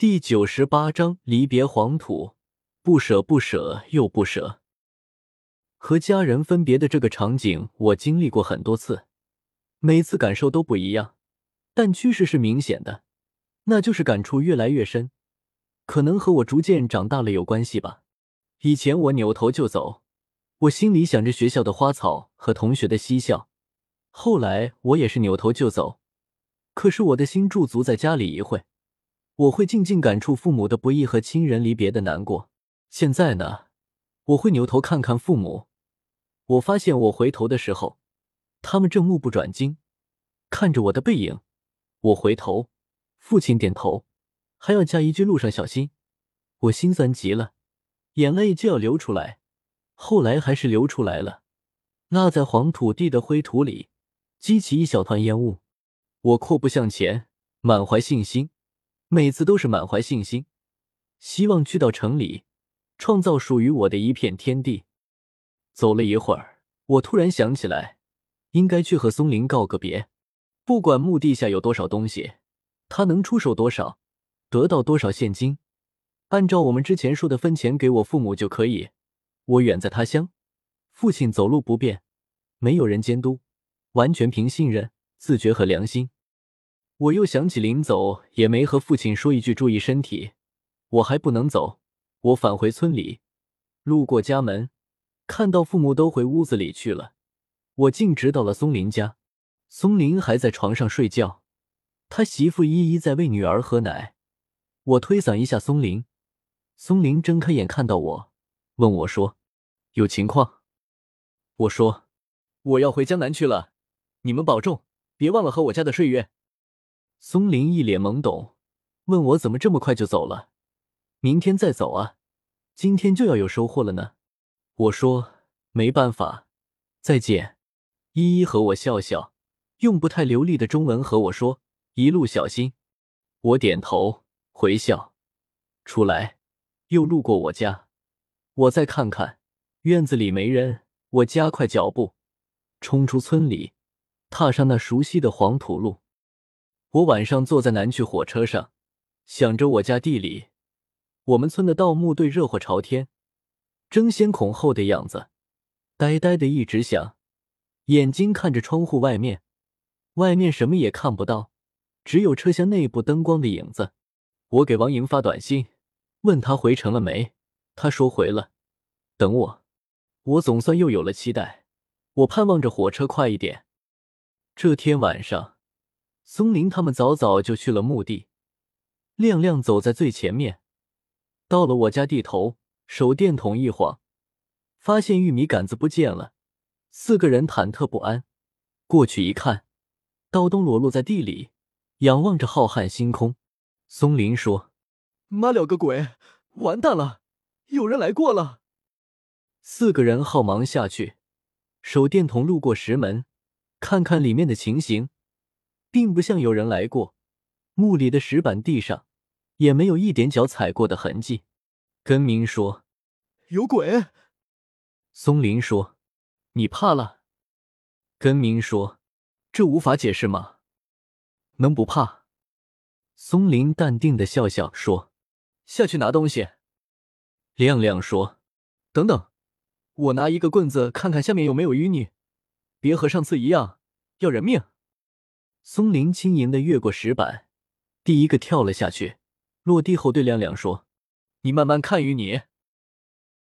第九十八章离别黄土，不舍不舍又不舍。和家人分别的这个场景，我经历过很多次，每次感受都不一样，但趋势是明显的，那就是感触越来越深。可能和我逐渐长大了有关系吧。以前我扭头就走，我心里想着学校的花草和同学的嬉笑；后来我也是扭头就走，可是我的心驻足在家里一会。我会静静感触父母的不易和亲人离别的难过。现在呢，我会扭头看看父母。我发现我回头的时候，他们正目不转睛看着我的背影。我回头，父亲点头，还要加一句“路上小心”。我心酸极了，眼泪就要流出来。后来还是流出来了，落在黄土地的灰土里，激起一小团烟雾。我阔步向前，满怀信心。每次都是满怀信心，希望去到城里，创造属于我的一片天地。走了一会儿，我突然想起来，应该去和松林告个别。不管墓地下有多少东西，他能出手多少，得到多少现金，按照我们之前说的分钱给我父母就可以。我远在他乡，父亲走路不便，没有人监督，完全凭信任、自觉和良心。我又想起临走也没和父亲说一句注意身体，我还不能走。我返回村里，路过家门，看到父母都回屋子里去了，我径直到了松林家。松林还在床上睡觉，他媳妇依依在喂女儿喝奶。我推搡一下松林，松林睁开眼看到我，问我说：“有情况？”我说：“我要回江南去了，你们保重，别忘了和我家的睡月。”松林一脸懵懂，问我怎么这么快就走了？明天再走啊？今天就要有收获了呢。我说没办法，再见。依依和我笑笑，用不太流利的中文和我说一路小心。我点头回笑，出来又路过我家，我再看看院子里没人，我加快脚步冲出村里，踏上那熟悉的黄土路。我晚上坐在南去火车上，想着我家地里，我们村的盗墓队热火朝天，争先恐后的样子，呆呆的一直想，眼睛看着窗户外面，外面什么也看不到，只有车厢内部灯光的影子。我给王莹发短信，问他回城了没，他说回了，等我。我总算又有了期待，我盼望着火车快一点。这天晚上。松林他们早早就去了墓地，亮亮走在最前面。到了我家地头，手电筒一晃，发现玉米杆子不见了。四个人忐忑不安，过去一看，刀东裸露在地里，仰望着浩瀚星空。松林说：“妈了个鬼，完蛋了，有人来过了。”四个人好忙下去，手电筒路过石门，看看里面的情形。并不像有人来过，墓里的石板地上也没有一点脚踩过的痕迹。根明说：“有鬼。”松林说：“你怕了？”根明说：“这无法解释吗？能不怕？”松林淡定的笑笑说：“下去拿东西。”亮亮说：“等等，我拿一个棍子看看下面有没有淤泥，别和上次一样要人命。”松林轻盈的越过石板，第一个跳了下去。落地后对亮亮说：“你慢慢看与你，